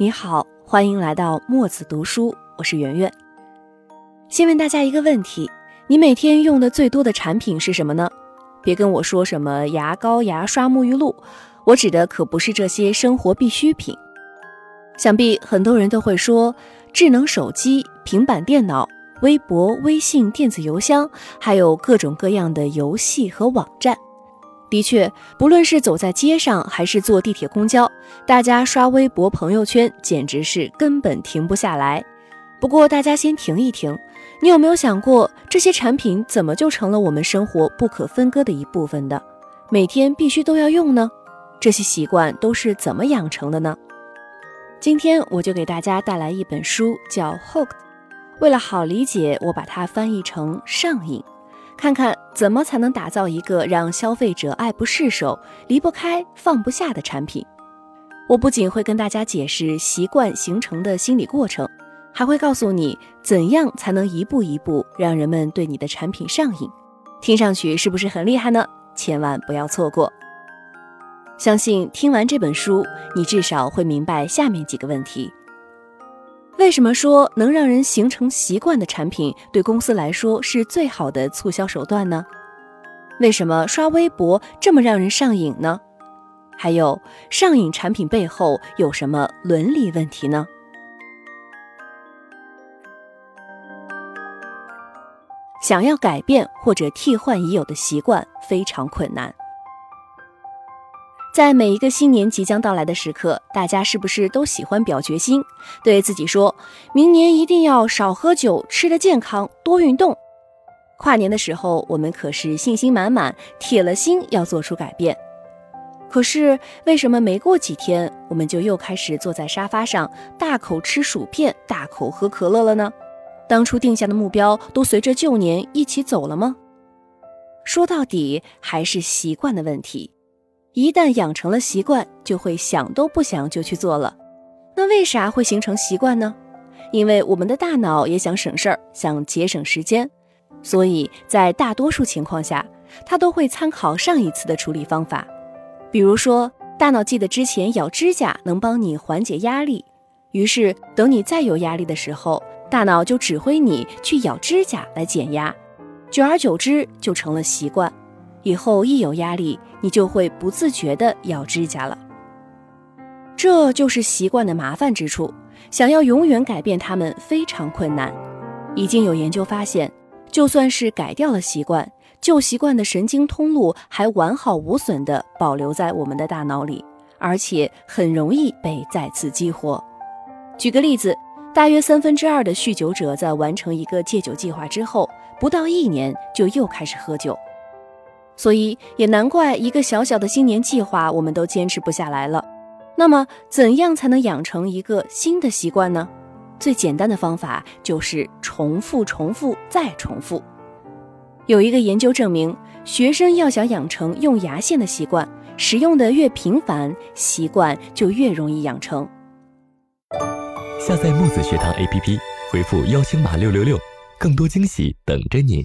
你好，欢迎来到墨子读书，我是圆圆。先问大家一个问题：你每天用的最多的产品是什么呢？别跟我说什么牙膏、牙刷、沐浴露，我指的可不是这些生活必需品。想必很多人都会说，智能手机、平板电脑、微博、微信、电子邮箱，还有各种各样的游戏和网站。的确，不论是走在街上还是坐地铁、公交，大家刷微博、朋友圈简直是根本停不下来。不过，大家先停一停，你有没有想过，这些产品怎么就成了我们生活不可分割的一部分的？每天必须都要用呢？这些习惯都是怎么养成的呢？今天我就给大家带来一本书，叫《Hooked》。为了好理解，我把它翻译成“上瘾”。看看怎么才能打造一个让消费者爱不释手、离不开、放不下的产品。我不仅会跟大家解释习惯形成的心理过程，还会告诉你怎样才能一步一步让人们对你的产品上瘾。听上去是不是很厉害呢？千万不要错过！相信听完这本书，你至少会明白下面几个问题。为什么说能让人形成习惯的产品对公司来说是最好的促销手段呢？为什么刷微博这么让人上瘾呢？还有上瘾产品背后有什么伦理问题呢？想要改变或者替换已有的习惯非常困难。在每一个新年即将到来的时刻，大家是不是都喜欢表决心，对自己说，明年一定要少喝酒，吃得健康，多运动？跨年的时候，我们可是信心满满，铁了心要做出改变。可是为什么没过几天，我们就又开始坐在沙发上，大口吃薯片，大口喝可乐了呢？当初定下的目标都随着旧年一起走了吗？说到底，还是习惯的问题。一旦养成了习惯，就会想都不想就去做了。那为啥会形成习惯呢？因为我们的大脑也想省事儿，想节省时间，所以在大多数情况下，它都会参考上一次的处理方法。比如说，大脑记得之前咬指甲能帮你缓解压力，于是等你再有压力的时候，大脑就指挥你去咬指甲来减压，久而久之就成了习惯。以后一有压力，你就会不自觉地咬指甲了。这就是习惯的麻烦之处。想要永远改变它们非常困难。已经有研究发现，就算是改掉了习惯，旧习惯的神经通路还完好无损地保留在我们的大脑里，而且很容易被再次激活。举个例子，大约三分之二的酗酒者在完成一个戒酒计划之后，不到一年就又开始喝酒。所以也难怪一个小小的新年计划，我们都坚持不下来了。那么，怎样才能养成一个新的习惯呢？最简单的方法就是重复、重复再重复。有一个研究证明，学生要想养成用牙线的习惯，使用的越频繁，习惯就越容易养成。下载木子学堂 APP，回复邀请码六六六，更多惊喜等着您。